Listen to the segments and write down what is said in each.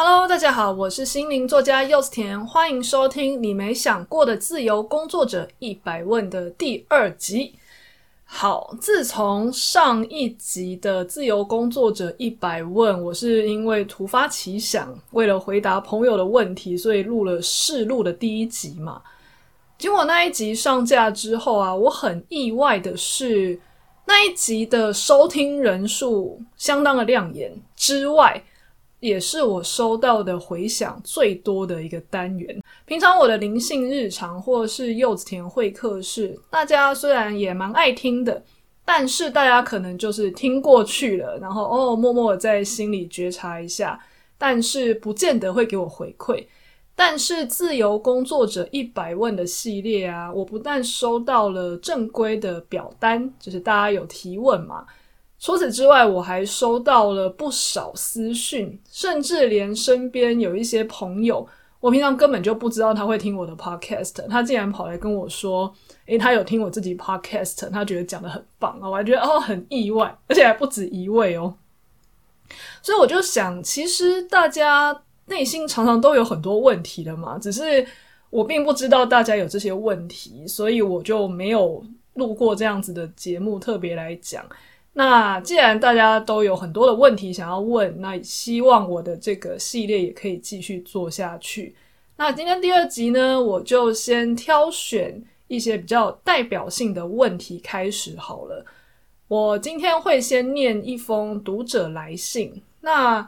Hello，大家好，我是心灵作家柚子甜，欢迎收听你没想过的自由工作者一百问的第二集。好，自从上一集的自由工作者一百问，我是因为突发奇想，为了回答朋友的问题，所以录了试录的第一集嘛。结果那一集上架之后啊，我很意外的是，那一集的收听人数相当的亮眼之外。也是我收到的回响最多的一个单元。平常我的灵性日常或是柚子田会客室，大家虽然也蛮爱听的，但是大家可能就是听过去了，然后哦，默默在心里觉察一下，但是不见得会给我回馈。但是自由工作者一百问的系列啊，我不但收到了正规的表单，就是大家有提问嘛。除此之外，我还收到了不少私讯，甚至连身边有一些朋友，我平常根本就不知道他会听我的 podcast，他竟然跑来跟我说：“诶，他有听我自己 podcast，他觉得讲得很棒啊！”我还觉得哦很意外，而且还不止一位哦。所以我就想，其实大家内心常常都有很多问题的嘛，只是我并不知道大家有这些问题，所以我就没有录过这样子的节目，特别来讲。那既然大家都有很多的问题想要问，那希望我的这个系列也可以继续做下去。那今天第二集呢，我就先挑选一些比较代表性的问题开始好了。我今天会先念一封读者来信。那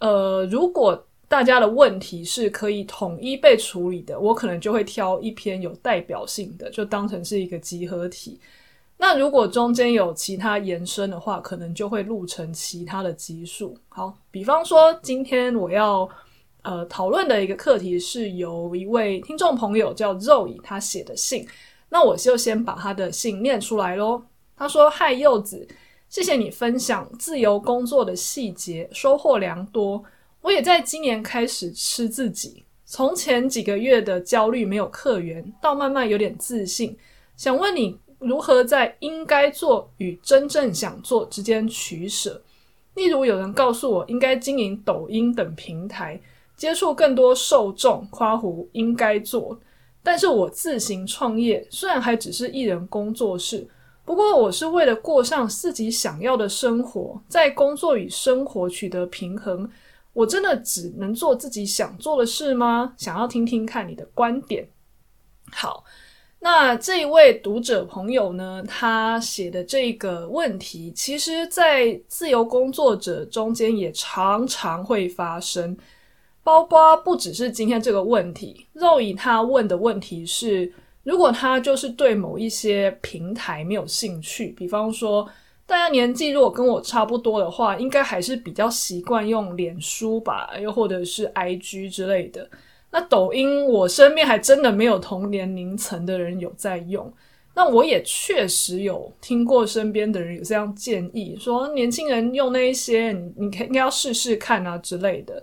呃，如果大家的问题是可以统一被处理的，我可能就会挑一篇有代表性的，就当成是一个集合体。那如果中间有其他延伸的话，可能就会录成其他的集数。好，比方说今天我要呃讨论的一个课题是由一位听众朋友叫 Zoe 他写的信，那我就先把他的信念出来喽。他说：“嗨，柚子，谢谢你分享自由工作的细节，收获良多。我也在今年开始吃自己，从前几个月的焦虑没有客源，到慢慢有点自信。想问你。”如何在应该做与真正想做之间取舍？例如，有人告诉我应该经营抖音等平台，接触更多受众，夸胡应该做。但是我自行创业，虽然还只是艺人工作室，不过我是为了过上自己想要的生活，在工作与生活取得平衡。我真的只能做自己想做的事吗？想要听听看你的观点。好。那这一位读者朋友呢，他写的这个问题，其实，在自由工作者中间也常常会发生，包括不只是今天这个问题。肉以他问的问题是，如果他就是对某一些平台没有兴趣，比方说，大家年纪如果跟我差不多的话，应该还是比较习惯用脸书吧，又或者是 IG 之类的。那抖音，我身边还真的没有同年龄层的人有在用。那我也确实有听过身边的人有这样建议，说年轻人用那一些，你你可应该要试试看啊之类的。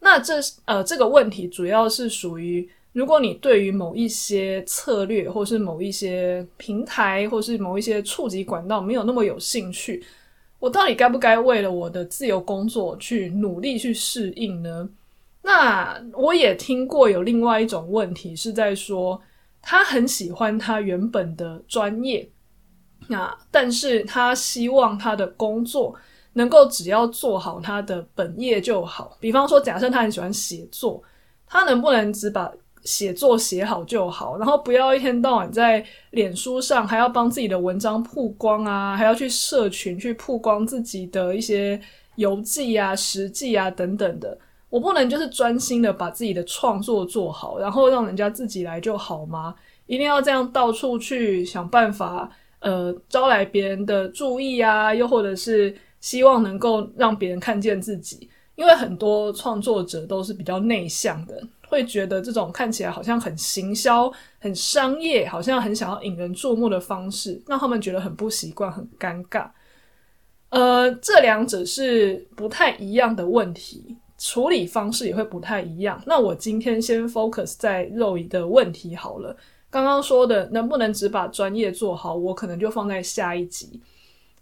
那这呃这个问题主要是属于，如果你对于某一些策略，或是某一些平台，或是某一些触及管道没有那么有兴趣，我到底该不该为了我的自由工作去努力去适应呢？那我也听过有另外一种问题是在说，他很喜欢他原本的专业，那但是他希望他的工作能够只要做好他的本业就好。比方说，假设他很喜欢写作，他能不能只把写作写好就好，然后不要一天到晚在脸书上还要帮自己的文章曝光啊，还要去社群去曝光自己的一些游记啊、实际啊等等的。我不能就是专心的把自己的创作做好，然后让人家自己来就好吗？一定要这样到处去想办法，呃，招来别人的注意啊，又或者是希望能够让别人看见自己。因为很多创作者都是比较内向的，会觉得这种看起来好像很行销、很商业，好像很想要引人注目的方式，让他们觉得很不习惯、很尴尬。呃，这两者是不太一样的问题。处理方式也会不太一样。那我今天先 focus 在肉姨的问题好了。刚刚说的能不能只把专业做好，我可能就放在下一集。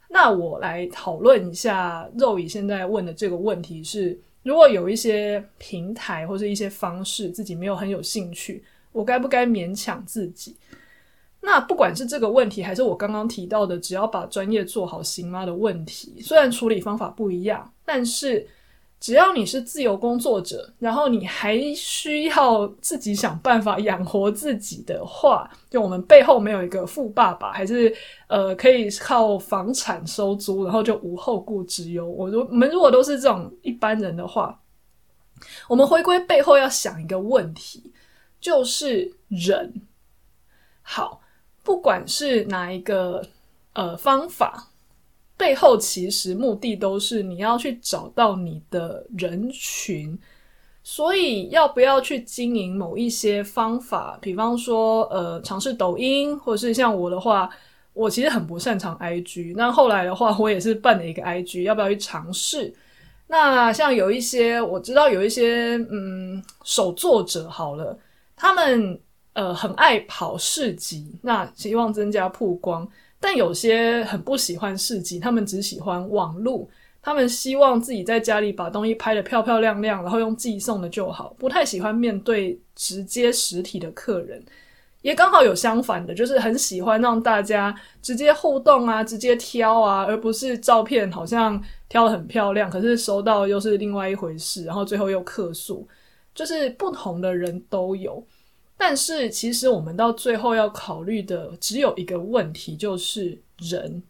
那我来讨论一下肉姨现在问的这个问题是：如果有一些平台或是一些方式自己没有很有兴趣，我该不该勉强自己？那不管是这个问题，还是我刚刚提到的，只要把专业做好行吗的问题，虽然处理方法不一样，但是只要你是自由工作者，然后你还需要自己想办法养活自己的话，就我们背后没有一个富爸爸，还是呃可以靠房产收租，然后就无后顾之忧。我如我们如果都是这种一般人的话，我们回归背后要想一个问题，就是人好。不管是哪一个呃方法，背后其实目的都是你要去找到你的人群，所以要不要去经营某一些方法，比方说呃尝试抖音，或者是像我的话，我其实很不擅长 IG，那后来的话我也是办了一个 IG，要不要去尝试？那像有一些我知道有一些嗯手作者好了，他们。呃，很爱跑市集，那希望增加曝光。但有些很不喜欢市集，他们只喜欢网路，他们希望自己在家里把东西拍得漂漂亮亮，然后用寄送的就好，不太喜欢面对直接实体的客人。也刚好有相反的，就是很喜欢让大家直接互动啊，直接挑啊，而不是照片好像挑得很漂亮，可是收到又是另外一回事，然后最后又客诉，就是不同的人都有。但是，其实我们到最后要考虑的只有一个问题，就是人。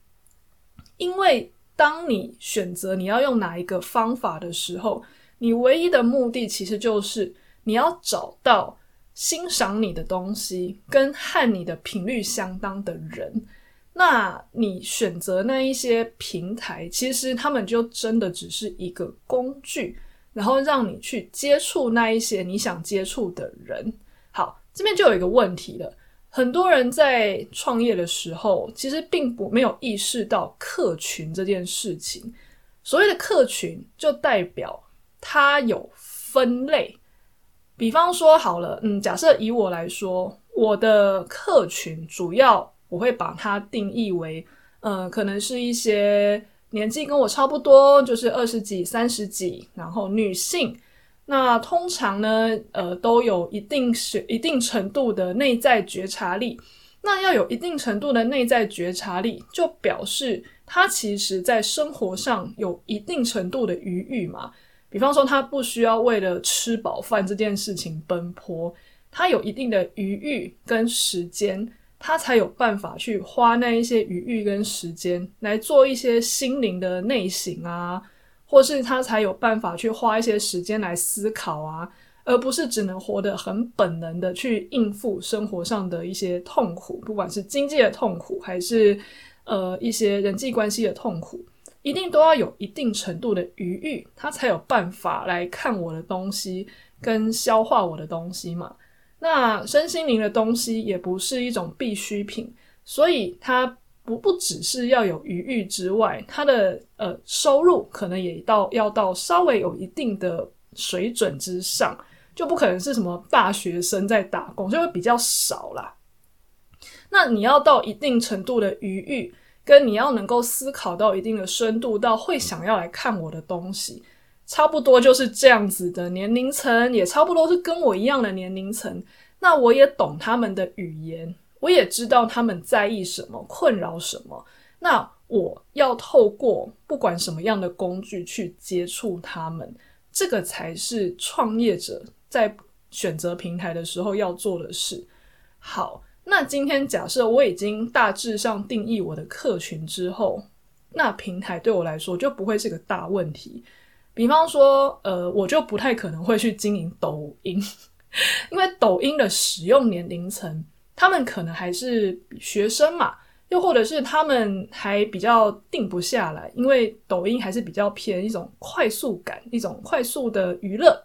因为当你选择你要用哪一个方法的时候，你唯一的目的其实就是你要找到欣赏你的东西跟和你的频率相当的人。那你选择那一些平台，其实他们就真的只是一个工具，然后让你去接触那一些你想接触的人。这边就有一个问题了，很多人在创业的时候，其实并不没有意识到客群这件事情。所谓的客群，就代表它有分类。比方说，好了，嗯，假设以我来说，我的客群主要我会把它定义为，呃，可能是一些年纪跟我差不多，就是二十几、三十几，然后女性。那通常呢，呃，都有一定是一定程度的内在觉察力。那要有一定程度的内在觉察力，就表示他其实在生活上有一定程度的余裕嘛。比方说，他不需要为了吃饱饭这件事情奔波，他有一定的余裕跟时间，他才有办法去花那一些余裕跟时间来做一些心灵的内省啊。或是他才有办法去花一些时间来思考啊，而不是只能活得很本能的去应付生活上的一些痛苦，不管是经济的痛苦，还是呃一些人际关系的痛苦，一定都要有一定程度的余裕，他才有办法来看我的东西跟消化我的东西嘛。那身心灵的东西也不是一种必需品，所以他。不不只是要有余裕之外，他的呃收入可能也到要到稍微有一定的水准之上，就不可能是什么大学生在打工，就会比较少啦。那你要到一定程度的余裕，跟你要能够思考到一定的深度，到会想要来看我的东西，差不多就是这样子的年龄层，也差不多是跟我一样的年龄层。那我也懂他们的语言。我也知道他们在意什么，困扰什么。那我要透过不管什么样的工具去接触他们，这个才是创业者在选择平台的时候要做的事。好，那今天假设我已经大致上定义我的客群之后，那平台对我来说就不会是个大问题。比方说，呃，我就不太可能会去经营抖音，因为抖音的使用年龄层。他们可能还是学生嘛，又或者是他们还比较定不下来，因为抖音还是比较偏一种快速感，一种快速的娱乐。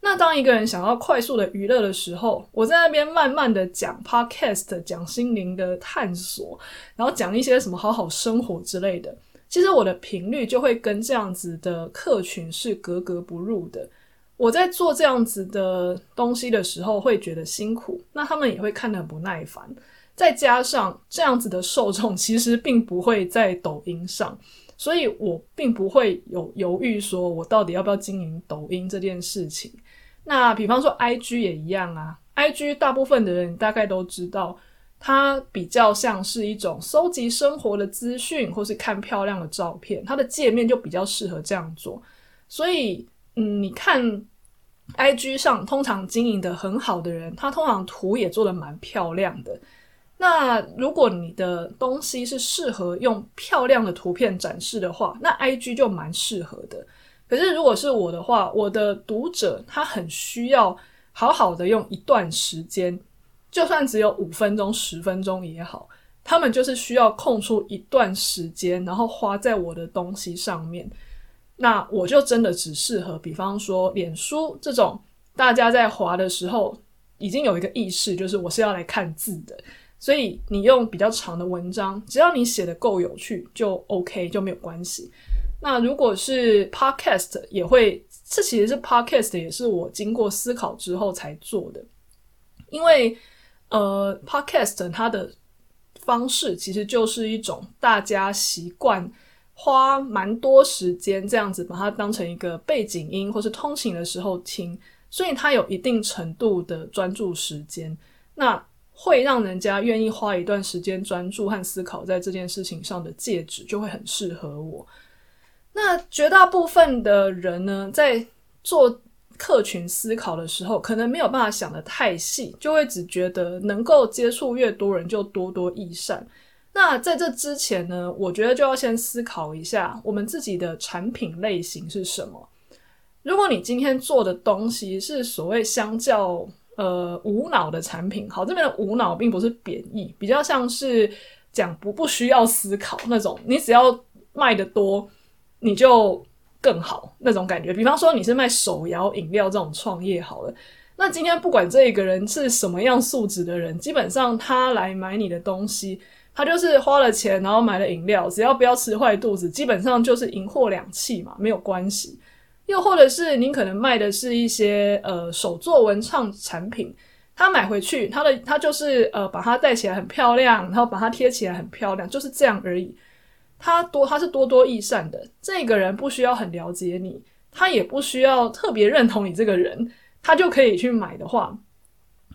那当一个人想要快速的娱乐的时候，我在那边慢慢的讲 podcast，讲心灵的探索，然后讲一些什么好好生活之类的，其实我的频率就会跟这样子的客群是格格不入的。我在做这样子的东西的时候，会觉得辛苦，那他们也会看得很不耐烦。再加上这样子的受众其实并不会在抖音上，所以我并不会有犹豫说我到底要不要经营抖音这件事情。那比方说 IG 也一样啊，IG 大部分的人大概都知道，它比较像是一种搜集生活的资讯，或是看漂亮的照片，它的界面就比较适合这样做。所以，嗯，你看 IG 上通常经营的很好的人，他通常图也做的蛮漂亮的。那如果你的东西是适合用漂亮的图片展示的话，那 IG 就蛮适合的。可是，如果是我的话，我的读者他很需要好好的用一段时间，就算只有五分钟、十分钟也好，他们就是需要空出一段时间，然后花在我的东西上面。那我就真的只适合，比方说脸书这种，大家在滑的时候已经有一个意识，就是我是要来看字的，所以你用比较长的文章，只要你写的够有趣，就 OK，就没有关系。那如果是 podcast 也会，这其实是 podcast 也是我经过思考之后才做的，因为呃 podcast 它的方式其实就是一种大家习惯花蛮多时间这样子把它当成一个背景音或是通勤的时候听，所以它有一定程度的专注时间，那会让人家愿意花一段时间专注和思考在这件事情上的戒指就会很适合我。那绝大部分的人呢，在做客群思考的时候，可能没有办法想得太细，就会只觉得能够接触越多人就多多益善。那在这之前呢，我觉得就要先思考一下我们自己的产品类型是什么。如果你今天做的东西是所谓相较呃无脑的产品，好，这边的无脑并不是贬义，比较像是讲不不需要思考那种，你只要卖得多。你就更好那种感觉，比方说你是卖手摇饮料这种创业好了，那今天不管这个人是什么样素质的人，基本上他来买你的东西，他就是花了钱然后买了饮料，只要不要吃坏肚子，基本上就是银货两气嘛，没有关系。又或者是您可能卖的是一些呃手作文创产品，他买回去他的他就是呃把它戴起来很漂亮，然后把它贴起来很漂亮，就是这样而已。他多，他是多多益善的。这个人不需要很了解你，他也不需要特别认同你这个人，他就可以去买的话，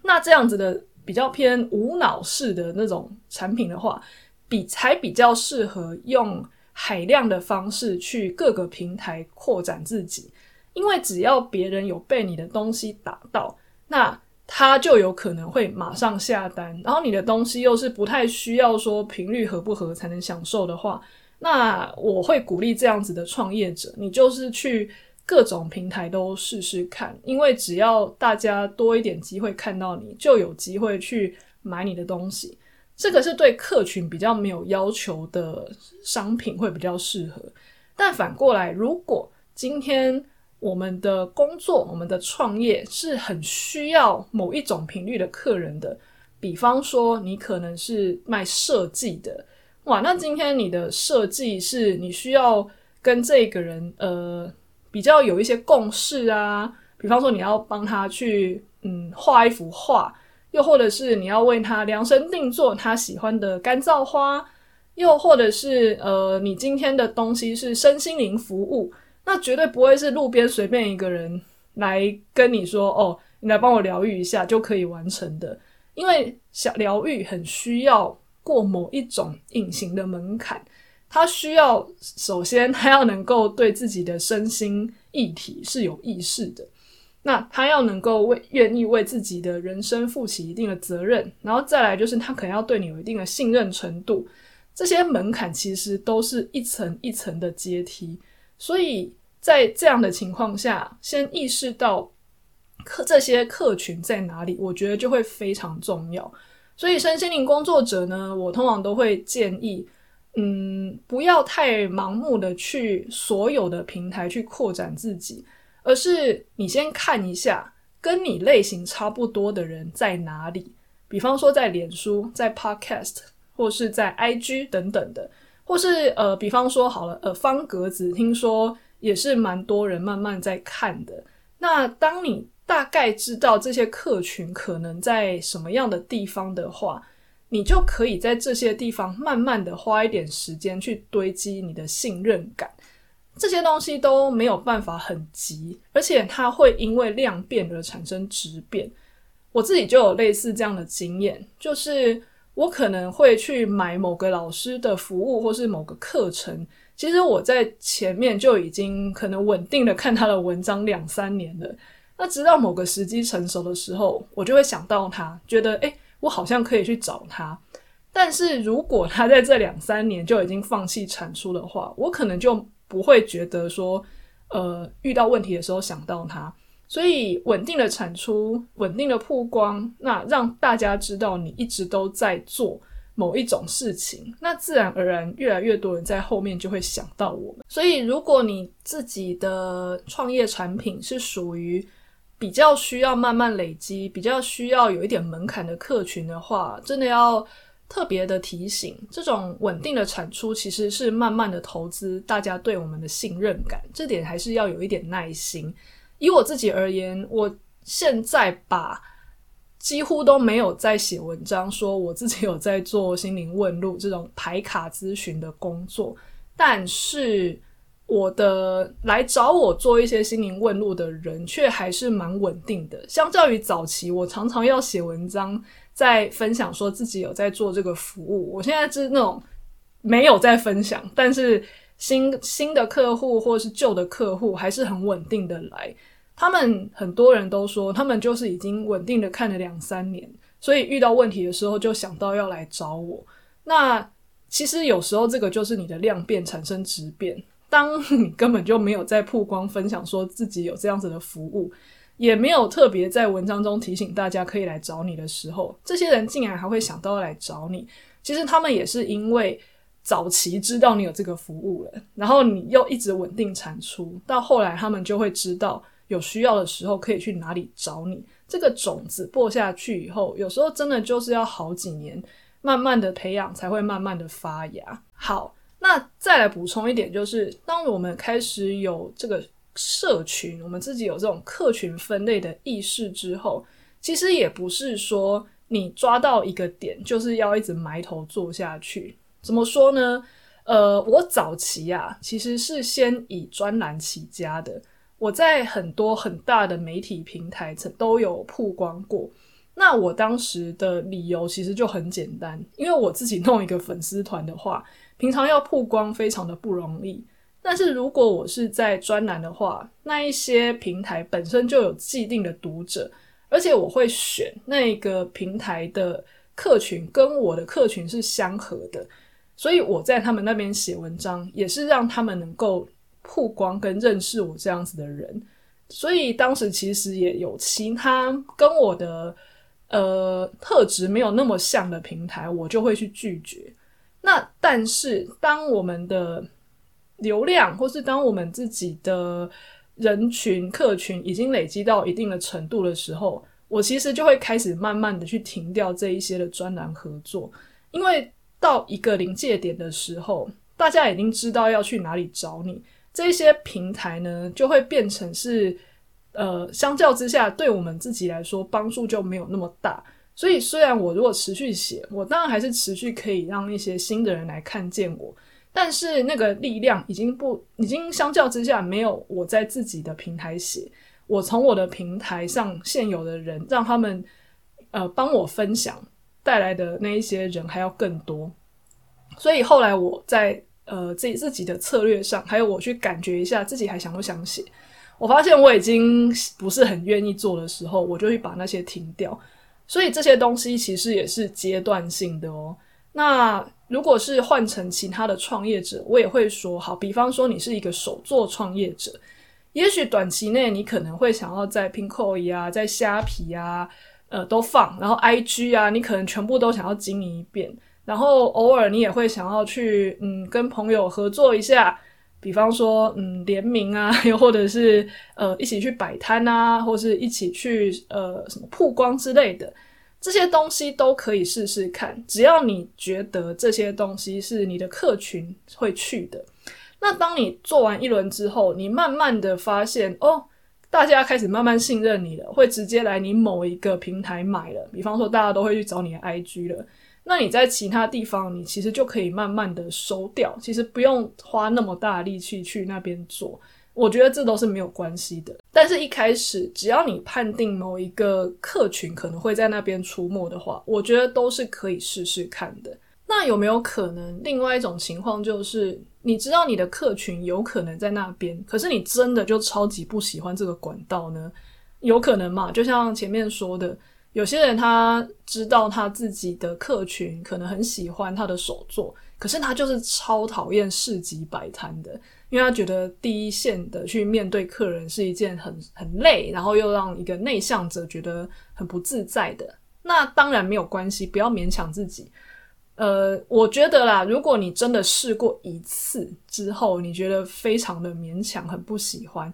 那这样子的比较偏无脑式的那种产品的话，比才比较适合用海量的方式去各个平台扩展自己。因为只要别人有被你的东西打到，那他就有可能会马上下单，然后你的东西又是不太需要说频率合不合才能享受的话，那我会鼓励这样子的创业者，你就是去各种平台都试试看，因为只要大家多一点机会看到你，就有机会去买你的东西。这个是对客群比较没有要求的商品会比较适合，但反过来，如果今天我们的工作，我们的创业是很需要某一种频率的客人的。比方说，你可能是卖设计的，哇，那今天你的设计是你需要跟这个人呃比较有一些共识啊。比方说，你要帮他去嗯画一幅画，又或者是你要为他量身定做他喜欢的干燥花，又或者是呃你今天的东西是身心灵服务。那绝对不会是路边随便一个人来跟你说哦，你来帮我疗愈一下就可以完成的，因为小疗愈很需要过某一种隐形的门槛，他需要首先他要能够对自己的身心议题是有意识的，那他要能够为愿意为自己的人生负起一定的责任，然后再来就是他可能要对你有一定的信任程度，这些门槛其实都是一层一层的阶梯。所以在这样的情况下，先意识到客这些客群在哪里，我觉得就会非常重要。所以身心灵工作者呢，我通常都会建议，嗯，不要太盲目的去所有的平台去扩展自己，而是你先看一下跟你类型差不多的人在哪里，比方说在脸书、在 Podcast 或是在 IG 等等的。或是呃，比方说好了，呃，方格子听说也是蛮多人慢慢在看的。那当你大概知道这些客群可能在什么样的地方的话，你就可以在这些地方慢慢的花一点时间去堆积你的信任感。这些东西都没有办法很急，而且它会因为量变而产生质变。我自己就有类似这样的经验，就是我可能会去买某个老师的服务或是某个课程，其实我在前面就已经可能稳定的看他的文章两三年了。那直到某个时机成熟的时候，我就会想到他，觉得诶，我好像可以去找他。但是如果他在这两三年就已经放弃产出的话，我可能就不会觉得说，呃，遇到问题的时候想到他。所以稳定的产出，稳定的曝光，那让大家知道你一直都在做某一种事情，那自然而然越来越多人在后面就会想到我们。所以如果你自己的创业产品是属于比较需要慢慢累积，比较需要有一点门槛的客群的话，真的要特别的提醒，这种稳定的产出其实是慢慢的投资，大家对我们的信任感，这点还是要有一点耐心。以我自己而言，我现在把几乎都没有在写文章，说我自己有在做心灵问路这种排卡咨询的工作，但是。我的来找我做一些心灵问路的人，却还是蛮稳定的。相较于早期，我常常要写文章，在分享说自己有在做这个服务。我现在是那种没有在分享，但是新新的客户或是旧的客户还是很稳定的来。他们很多人都说，他们就是已经稳定的看了两三年，所以遇到问题的时候就想到要来找我。那其实有时候这个就是你的量变产生质变。当你根本就没有在曝光分享说自己有这样子的服务，也没有特别在文章中提醒大家可以来找你的时候，这些人竟然还会想到来找你。其实他们也是因为早期知道你有这个服务了，然后你又一直稳定产出，到后来他们就会知道有需要的时候可以去哪里找你。这个种子播下去以后，有时候真的就是要好几年，慢慢的培养才会慢慢的发芽。好。那再来补充一点，就是当我们开始有这个社群，我们自己有这种客群分类的意识之后，其实也不是说你抓到一个点就是要一直埋头做下去。怎么说呢？呃，我早期啊，其实是先以专栏起家的，我在很多很大的媒体平台曾都有曝光过。那我当时的理由其实就很简单，因为我自己弄一个粉丝团的话，平常要曝光非常的不容易。但是如果我是在专栏的话，那一些平台本身就有既定的读者，而且我会选那个平台的客群跟我的客群是相合的，所以我在他们那边写文章也是让他们能够曝光跟认识我这样子的人。所以当时其实也有其他跟我的。呃，特质没有那么像的平台，我就会去拒绝。那但是，当我们的流量或是当我们自己的人群客群已经累积到一定的程度的时候，我其实就会开始慢慢的去停掉这一些的专栏合作，因为到一个临界点的时候，大家已经知道要去哪里找你，这些平台呢，就会变成是。呃，相较之下，对我们自己来说帮助就没有那么大。所以，虽然我如果持续写，我当然还是持续可以让一些新的人来看见我，但是那个力量已经不，已经相较之下没有我在自己的平台写，我从我的平台上现有的人，让他们呃帮我分享带来的那一些人还要更多。所以后来我在呃自己自己的策略上，还有我去感觉一下自己还想不想写。我发现我已经不是很愿意做的时候，我就会把那些停掉。所以这些东西其实也是阶段性的哦。那如果是换成其他的创业者，我也会说，好，比方说你是一个手作创业者，也许短期内你可能会想要在 Pinkoi 啊，在虾皮啊，呃，都放，然后 IG 啊，你可能全部都想要经营一遍，然后偶尔你也会想要去，嗯，跟朋友合作一下。比方说，嗯，联名啊，又或者是呃，一起去摆摊啊，或是一起去呃，什么曝光之类的，这些东西都可以试试看。只要你觉得这些东西是你的客群会去的，那当你做完一轮之后，你慢慢的发现，哦，大家开始慢慢信任你了，会直接来你某一个平台买了。比方说，大家都会去找你的 IG 了。那你在其他地方，你其实就可以慢慢的收掉，其实不用花那么大力气去那边做。我觉得这都是没有关系的。但是，一开始只要你判定某一个客群可能会在那边出没的话，我觉得都是可以试试看的。那有没有可能另外一种情况就是，你知道你的客群有可能在那边，可是你真的就超级不喜欢这个管道呢？有可能嘛？就像前面说的，有些人他知道他自己的客群可能很喜欢他的手作，可是他就是超讨厌市集摆摊的，因为他觉得第一线的去面对客人是一件很 很累，然后又让一个内向者觉得很不自在的。那当然没有关系，不要勉强自己。呃，我觉得啦，如果你真的试过一次之后，你觉得非常的勉强，很不喜欢，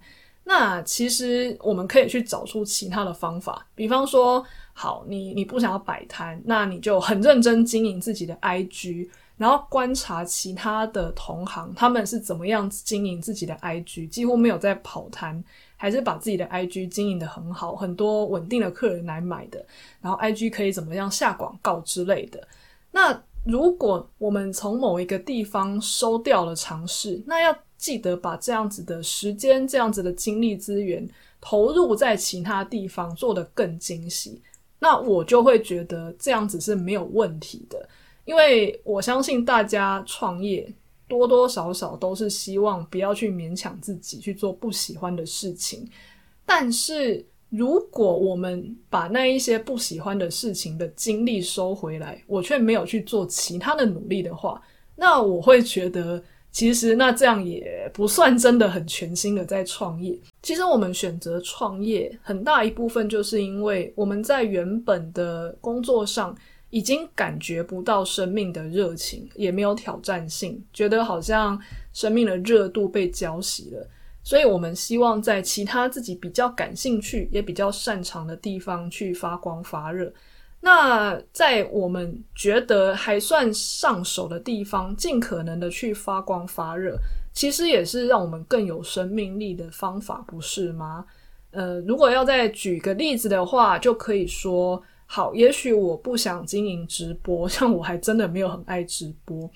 那其实我们可以去找出其他的方法。比方说，好，你你不想要摆摊，那你就很认真经营自己的 IG，然后观察其他的同行，他们是怎么样经营自己的 IG，几乎没有在跑摊，还是把自己的 IG 经营的很好，很多稳定的客人来买的，然后 IG 可以怎么样下广告之类的，那。如果我们从某一个地方收掉了尝试，那要记得把这样子的时间、这样子的精力资源投入在其他地方，做得更精细。那我就会觉得这样子是没有问题的，因为我相信大家创业多多少少都是希望不要去勉强自己去做不喜欢的事情，但是。如果我们把那一些不喜欢的事情的精力收回来，我却没有去做其他的努力的话，那我会觉得，其实那这样也不算真的很全新的在创业。其实我们选择创业很大一部分就是因为我们在原本的工作上已经感觉不到生命的热情，也没有挑战性，觉得好像生命的热度被浇熄了。所以我们希望在其他自己比较感兴趣也比较擅长的地方去发光发热。那在我们觉得还算上手的地方，尽可能的去发光发热，其实也是让我们更有生命力的方法，不是吗？呃，如果要再举个例子的话，就可以说，好，也许我不想经营直播，像我还真的没有很爱直播。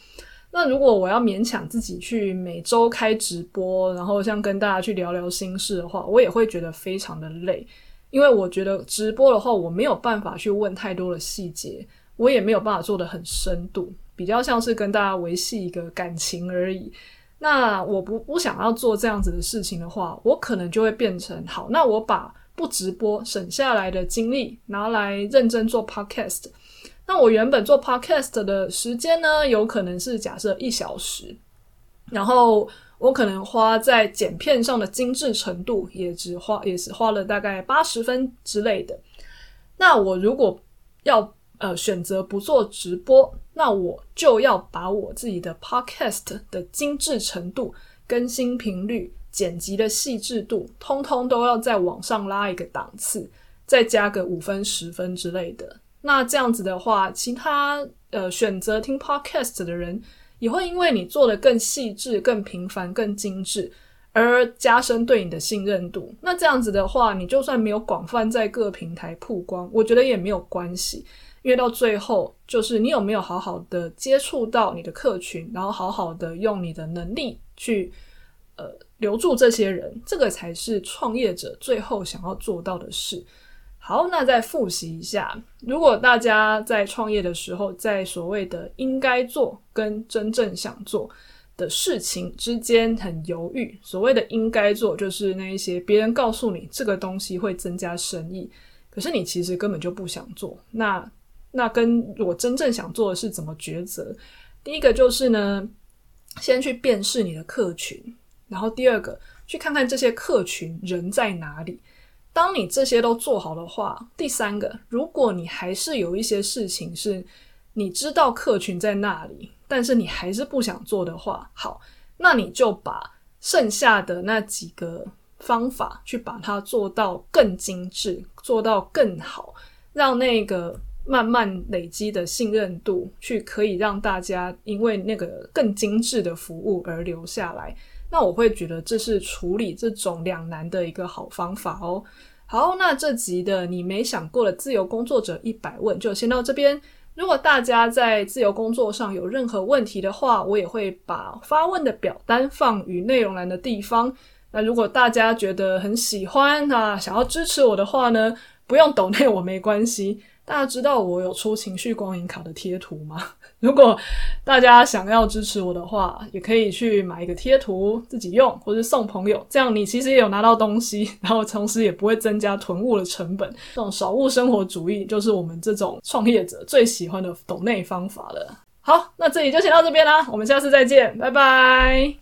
那如果我要勉强自己去每周开直播，然后像跟大家去聊聊心事的话，我也会觉得非常的累，因为我觉得直播的话，我没有办法去问太多的细节，我也没有办法做得很深度，比较像是跟大家维系一个感情而已。那我不不想要做这样子的事情的话，我可能就会变成好，那我把不直播省下来的精力拿来认真做 podcast。那我原本做 podcast 的时间呢，有可能是假设一小时，然后我可能花在剪片上的精致程度也只花也是花了大概八十分之类的。那我如果要呃选择不做直播，那我就要把我自己的 podcast 的精致程度、更新频率、剪辑的细致度，通通都要再往上拉一个档次，再加个五分、十分之类的。那这样子的话，其他呃选择听 podcast 的人也会因为你做的更细致、更频繁、更精致，而加深对你的信任度。那这样子的话，你就算没有广泛在各平台曝光，我觉得也没有关系，因为到最后就是你有没有好好的接触到你的客群，然后好好的用你的能力去呃留住这些人，这个才是创业者最后想要做到的事。好，那再复习一下。如果大家在创业的时候，在所谓的应该做跟真正想做的事情之间很犹豫，所谓的应该做，就是那一些别人告诉你这个东西会增加生意，可是你其实根本就不想做。那那跟我真正想做的是怎么抉择？第一个就是呢，先去辨识你的客群，然后第二个，去看看这些客群人在哪里。当你这些都做好的话，第三个，如果你还是有一些事情是你知道客群在那里，但是你还是不想做的话，好，那你就把剩下的那几个方法去把它做到更精致，做到更好，让那个慢慢累积的信任度去可以让大家因为那个更精致的服务而留下来。那我会觉得这是处理这种两难的一个好方法哦。好，那这集的你没想过的自由工作者一百问就先到这边。如果大家在自由工作上有任何问题的话，我也会把发问的表单放于内容栏的地方。那如果大家觉得很喜欢啊，想要支持我的话呢，不用抖内我没关系。大家知道我有出情绪光影卡的贴图吗？如果大家想要支持我的话，也可以去买一个贴图自己用，或是送朋友，这样你其实也有拿到东西，然后同时也不会增加囤物的成本。这种少物生活主义就是我们这种创业者最喜欢的抖内方法了。好，那这里就先到这边啦，我们下次再见，拜拜。